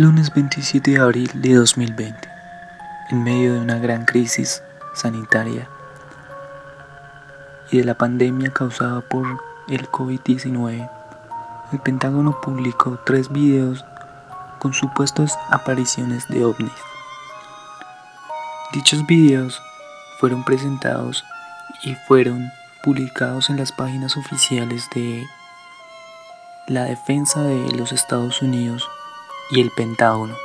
Lunes 27 de abril de 2020, en medio de una gran crisis sanitaria y de la pandemia causada por el COVID-19, el Pentágono publicó tres videos con supuestas apariciones de ovnis. Dichos videos fueron presentados y fueron publicados en las páginas oficiales de la defensa de los Estados Unidos y el Pentágono.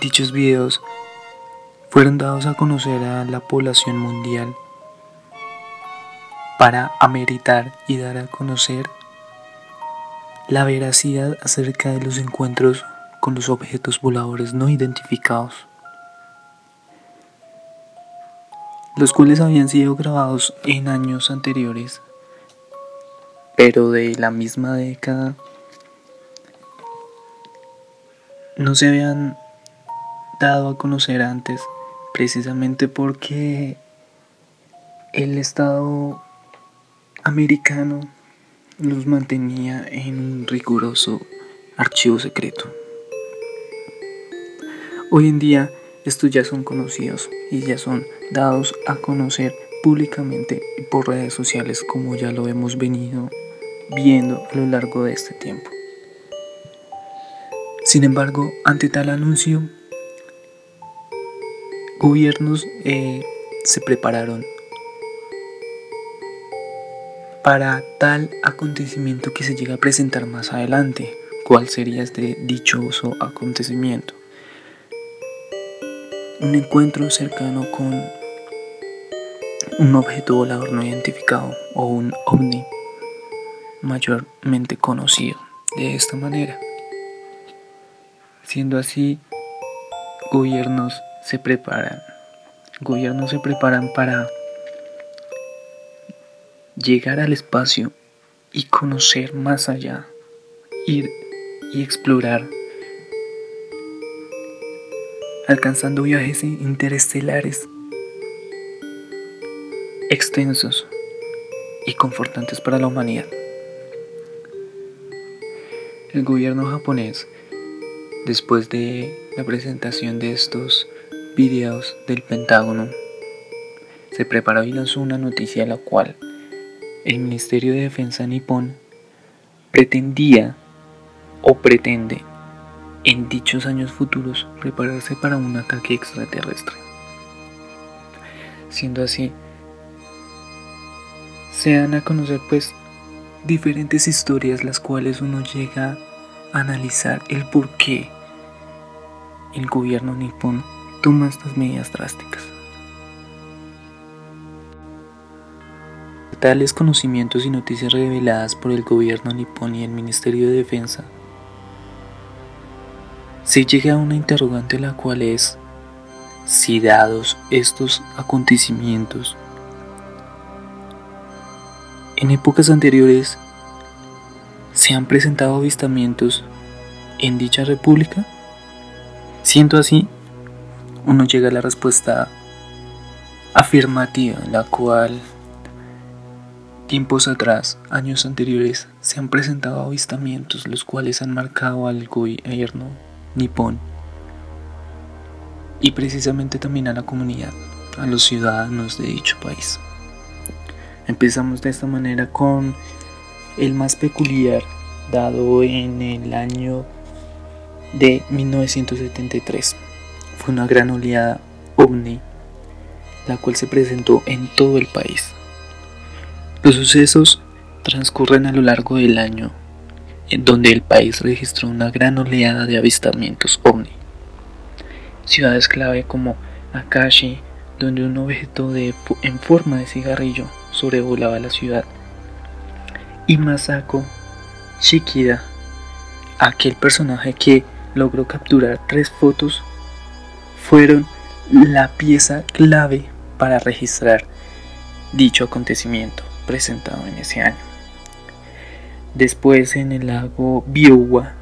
Dichos videos fueron dados a conocer a la población mundial para ameritar y dar a conocer la veracidad acerca de los encuentros con los objetos voladores no identificados, los cuales habían sido grabados en años anteriores, pero de la misma década no se habían dado a conocer antes, precisamente porque el Estado americano los mantenía en un riguroso archivo secreto. Hoy en día estos ya son conocidos y ya son dados a conocer públicamente por redes sociales como ya lo hemos venido viendo a lo largo de este tiempo. Sin embargo, ante tal anuncio, gobiernos eh, se prepararon para tal acontecimiento que se llega a presentar más adelante. ¿Cuál sería este dichoso acontecimiento? Un encuentro cercano con un objeto volador no identificado o un ovni mayormente conocido de esta manera. Siendo así, gobiernos se preparan. Gobiernos se preparan para llegar al espacio y conocer más allá, ir y explorar, alcanzando viajes interestelares extensos y confortantes para la humanidad. El gobierno japonés, después de la presentación de estos videos del Pentágono, se preparó y lanzó una noticia la cual el Ministerio de Defensa nipón pretendía o pretende en dichos años futuros prepararse para un ataque extraterrestre. Siendo así, se dan a conocer pues diferentes historias las cuales uno llega a analizar el por qué el gobierno nipón toma estas medidas drásticas. Tales conocimientos y noticias reveladas por el gobierno nipón y el Ministerio de Defensa, se llega a una interrogante la cual es si dados estos acontecimientos en épocas anteriores se han presentado avistamientos en dicha república? Siento así, uno llega a la respuesta afirmativa, la cual Tiempos atrás, años anteriores, se han presentado avistamientos los cuales han marcado al gobierno nipón y precisamente también a la comunidad, a los ciudadanos de dicho país. Empezamos de esta manera con el más peculiar dado en el año de 1973. Fue una gran oleada ovni, la cual se presentó en todo el país. Los sucesos transcurren a lo largo del año, en donde el país registró una gran oleada de avistamientos ovni. Ciudades clave como Akashi, donde un objeto de, en forma de cigarrillo sobrevolaba la ciudad, y Masako Shikida, aquel personaje que logró capturar tres fotos, fueron la pieza clave para registrar dicho acontecimiento presentado en ese año. Después en el lago Biuwa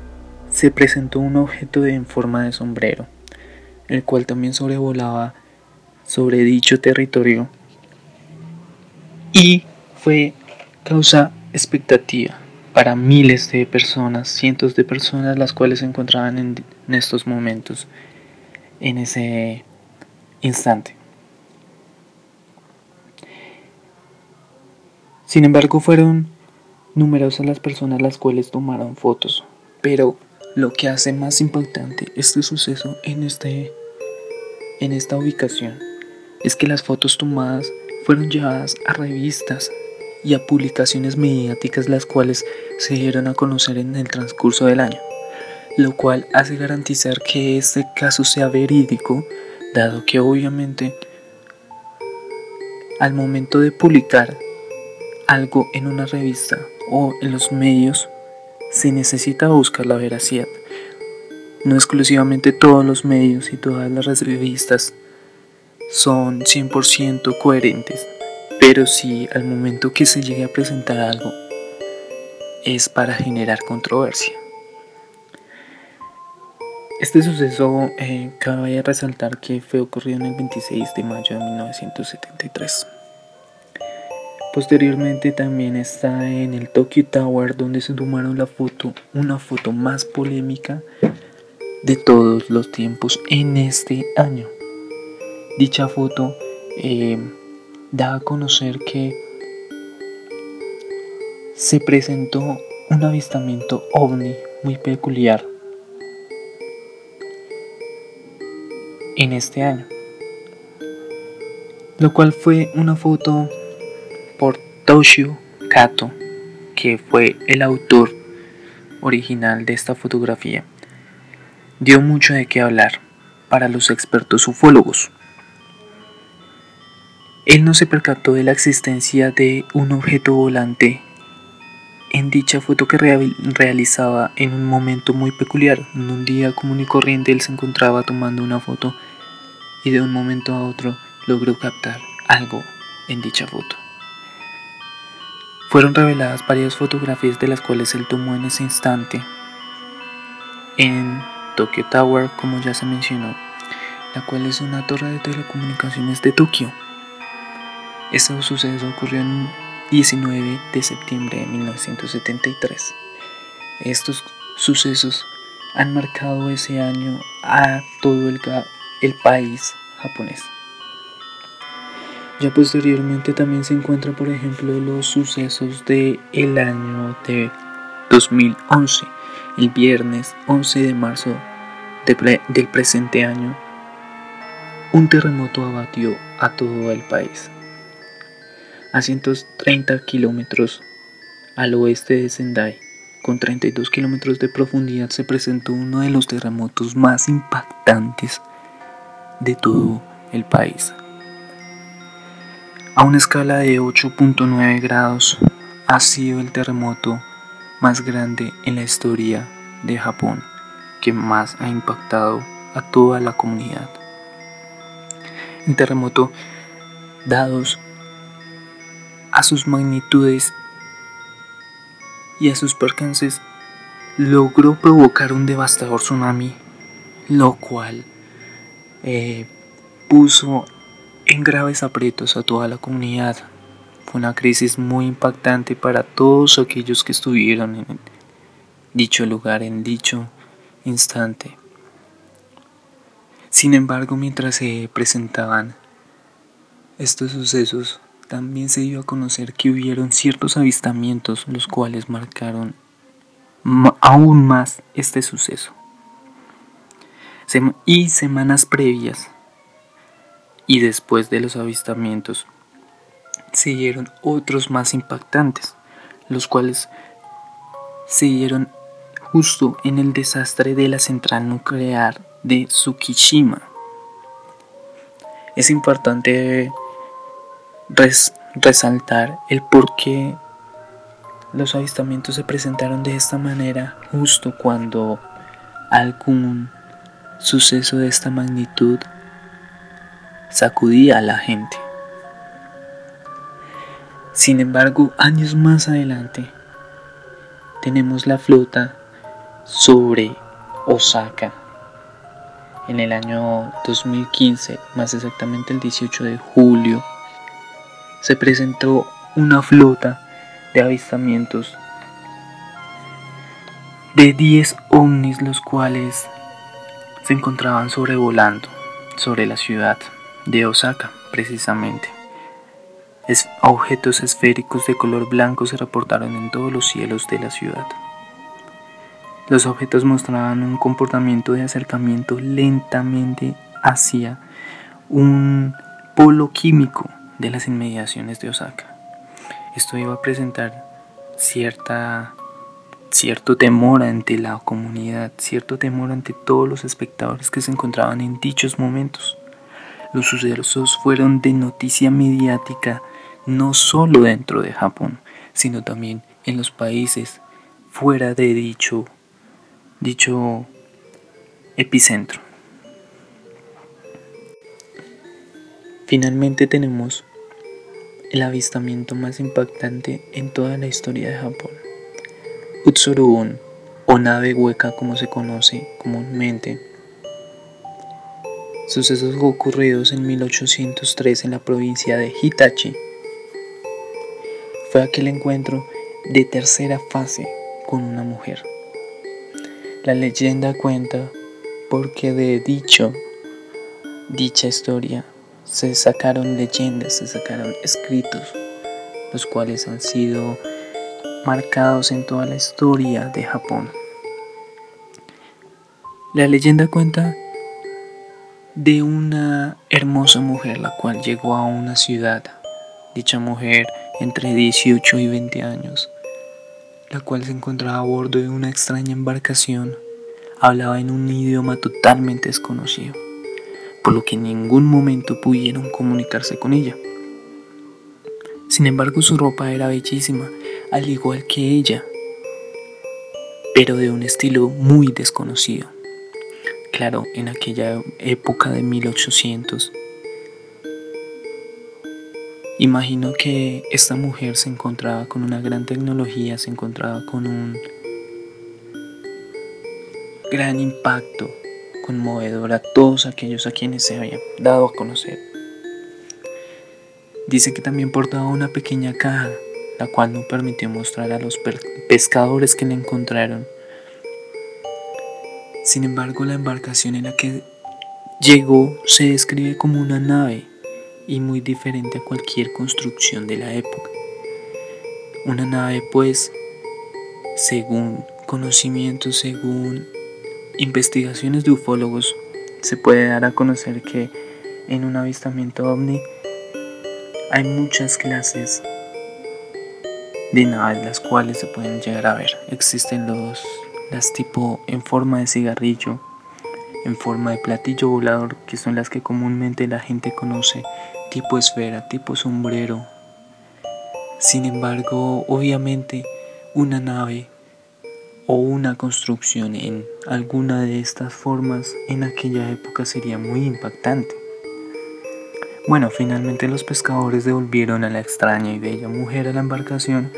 se presentó un objeto en forma de sombrero, el cual también sobrevolaba sobre dicho territorio y fue causa expectativa, para miles de personas, cientos de personas las cuales se encontraban en, en estos momentos, en ese instante. Sin embargo, fueron numerosas las personas las cuales tomaron fotos, pero lo que hace más impactante este suceso en, este, en esta ubicación es que las fotos tomadas fueron llevadas a revistas y a publicaciones mediáticas las cuales se dieron a conocer en el transcurso del año, lo cual hace garantizar que este caso sea verídico, dado que obviamente al momento de publicar algo en una revista o en los medios se necesita buscar la veracidad. No exclusivamente todos los medios y todas las revistas son 100% coherentes, pero si al momento que se llegue a presentar algo es para generar controversia. Este suceso eh, cabe resaltar que fue ocurrido en el 26 de mayo de 1973. Posteriormente también está en el Tokyo Tower donde se tomaron la foto, una foto más polémica de todos los tiempos en este año. Dicha foto eh, da a conocer que se presentó un avistamiento ovni muy peculiar en este año, lo cual fue una foto por Toshio Kato, que fue el autor original de esta fotografía, dio mucho de qué hablar para los expertos ufólogos. Él no se percató de la existencia de un objeto volante en dicha foto que realizaba en un momento muy peculiar. En un día común y corriente él se encontraba tomando una foto y de un momento a otro logró captar algo en dicha foto. Fueron reveladas varias fotografías de las cuales él tomó en ese instante en Tokyo Tower, como ya se mencionó, la cual es una torre de telecomunicaciones de Tokio. Este suceso ocurrió en 19 de septiembre de 1973. Estos sucesos han marcado ese año a todo el, país japonés. Ya posteriormente también se encuentran, por ejemplo, los sucesos del el año de 2011. El viernes 11 de marzo del presente año, un terremoto abatió a todo el país. A 130 kilómetros al oeste de Sendai, con 32 kilómetros de profundidad, se presentó uno de los terremotos más impactantes de todo el país. A una escala de 8.9 grados, ha sido el terremoto más grande en la historia de Japón, que más ha impactado a toda la comunidad. El terremoto, dados a sus magnitudes y a sus percances, logró provocar un devastador tsunami, lo cual eh, puso en graves aprietos a toda la comunidad. Fue una crisis muy impactante para todos aquellos que estuvieron en dicho lugar, en dicho instante. Sin embargo, mientras se presentaban estos sucesos, también se dio a conocer que hubieron ciertos avistamientos los cuales marcaron aún más este suceso. y semanas previas y después de los avistamientos siguieron otros más impactantes, los cuales se dieron justo en el desastre de la central nuclear de Tsukishima. Es importante resaltar el por qué los avistamientos se presentaron de esta manera justo cuando algún suceso de esta magnitud sacudía a la gente. Sin embargo, años más adelante, tenemos la flota sobre Osaka. En el año 2015, más exactamente el 18 de julio, se presentó una flota de avistamientos de 10 ovnis los cuales se encontraban sobrevolando sobre la ciudad de Osaka precisamente. objetos esféricos de color blanco se reportaron en todos los cielos de la ciudad. Los objetos mostraban un comportamiento de acercamiento lentamente hacia un polo químico de las inmediaciones de Osaka. Esto iba a presentar cierta, cierto temor ante la comunidad, cierto temor ante todos los espectadores que se encontraban en dichos momentos. Los sucesos fueron de noticia mediática no solo dentro de Japón, sino también en los países fuera de dicho dicho epicentro. Finalmente tenemos el avistamiento más impactante en toda la historia de Japón. Utsurubun, o nave hueca como se conoce comúnmente. Sucesos ocurridos en 1803 en la provincia de Hitachi. Fue aquel encuentro de tercera fase con una mujer. La leyenda cuenta porque de dicho, dicha historia se sacaron leyendas, se sacaron escritos, los cuales han sido marcados en toda la historia de Japón. La leyenda cuenta de una hermosa mujer la cual llegó a una ciudad, dicha mujer entre 18 y 20 años, la cual se encontraba a bordo de una extraña embarcación, hablaba en un idioma totalmente desconocido, por lo que en ningún momento pudieron comunicarse con ella. Sin embargo, su ropa era bellísima, al igual que ella, pero de un estilo muy desconocido. Claro, en aquella época de 1800, Imagino que esta mujer se encontraba con una gran tecnología, se encontraba con un gran impacto conmovedor a todos aquellos a quienes se había dado a conocer. Dice que también portaba una pequeña caja, la cual no permitió mostrar a los pescadores que la encontraron. Sin embargo, la embarcación en la que llegó se describe como una nave y muy diferente a cualquier construcción de la época. Una nave pues, según conocimientos, según investigaciones de ufólogos, se puede dar a conocer que en un avistamiento ovni hay muchas clases de naves las cuales se pueden llegar a ver. Existen los las tipo en forma de cigarrillo, en forma de platillo volador, que son las que comúnmente la gente conoce tipo esfera, tipo sombrero. Sin embargo, obviamente, una nave o una construcción en alguna de estas formas en aquella época sería muy impactante. Bueno, finalmente los pescadores devolvieron a la extraña y bella mujer a la embarcación,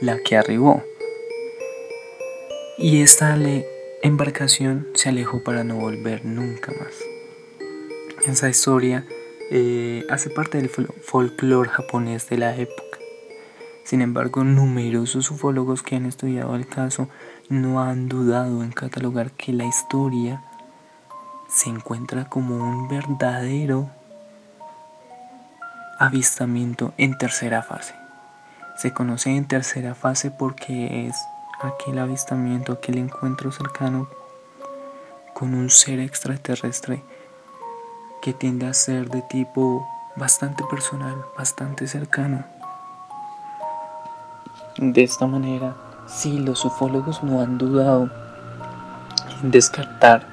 la que arribó. Y esta embarcación se alejó para no volver nunca más. Esa historia eh, hace parte del folclore japonés de la época. Sin embargo, numerosos ufólogos que han estudiado el caso no han dudado en catalogar que la historia se encuentra como un verdadero avistamiento en tercera fase. Se conoce en tercera fase porque es aquel avistamiento, aquel encuentro cercano con un ser extraterrestre que tiende a ser de tipo bastante personal, bastante cercano. De esta manera, si los ufólogos no han dudado en descartar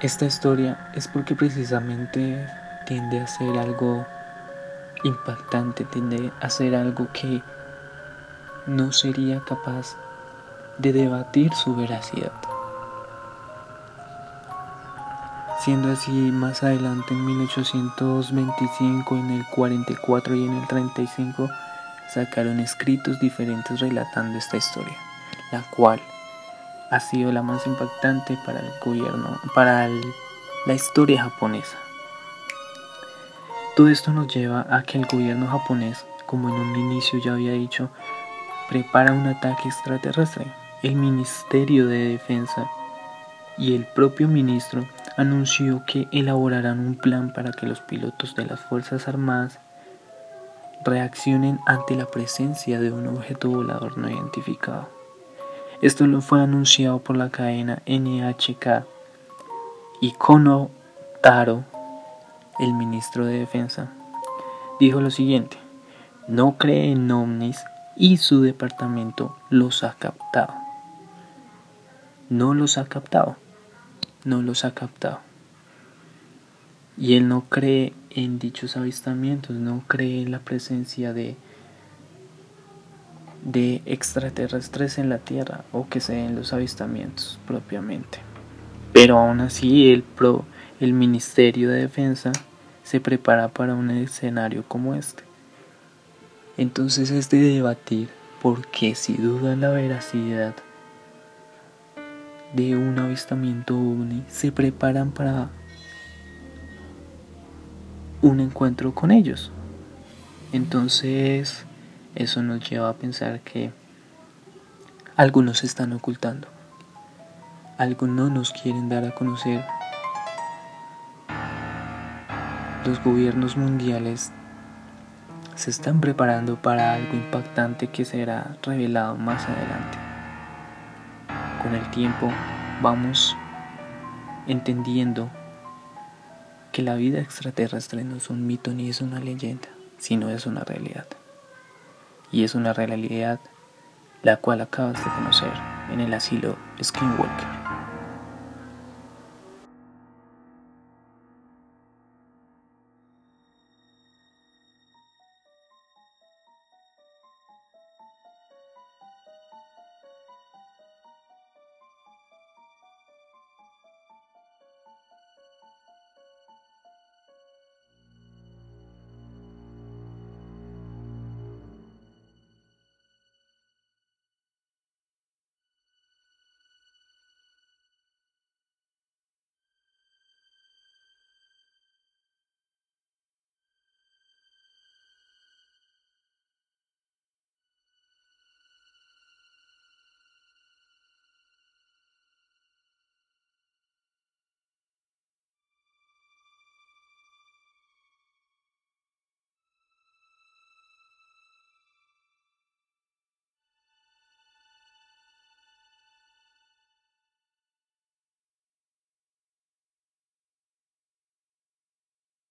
esta historia, es porque precisamente tiende a ser algo impactante, tiende a ser algo que no sería capaz de debatir su veracidad. Siendo así, más adelante en 1825, en el 44 y en el 35, sacaron escritos diferentes relatando esta historia, la cual ha sido la más impactante para el gobierno, para la historia japonesa. Todo esto nos lleva a que el gobierno japonés, como en un inicio ya había dicho, prepara un ataque extraterrestre. el Ministerio de Defensa y el propio ministro anunció que elaborarán un plan para que los pilotos de las Fuerzas Armadas reaccionen ante la presencia de un objeto volador no identificado. Esto lo fue anunciado por la cadena NHK y Kono Taro, el ministro de Defensa, dijo lo siguiente, no cree en ovnis y su departamento los ha captado. No los ha captado, no los ha captado. Y él no cree en dichos avistamientos, no cree en la presencia de, de extraterrestres en la Tierra o que se den los avistamientos propiamente. Pero aún así el, pro, el Ministerio de Defensa se prepara para un escenario como este. Entonces es de debatir porque si dudan la veracidad de un avistamiento ovni, se preparan para un encuentro con ellos. Entonces, eso nos lleva a pensar que algunos se están ocultando. Algunos nos quieren dar a conocer. Los gobiernos mundiales se están preparando para algo impactante que será revelado más adelante. Con el tiempo vamos entendiendo que la vida extraterrestre no es un mito ni es una leyenda, sino es una realidad. Y es una realidad la cual acabas de conocer en el asilo Skinwalker.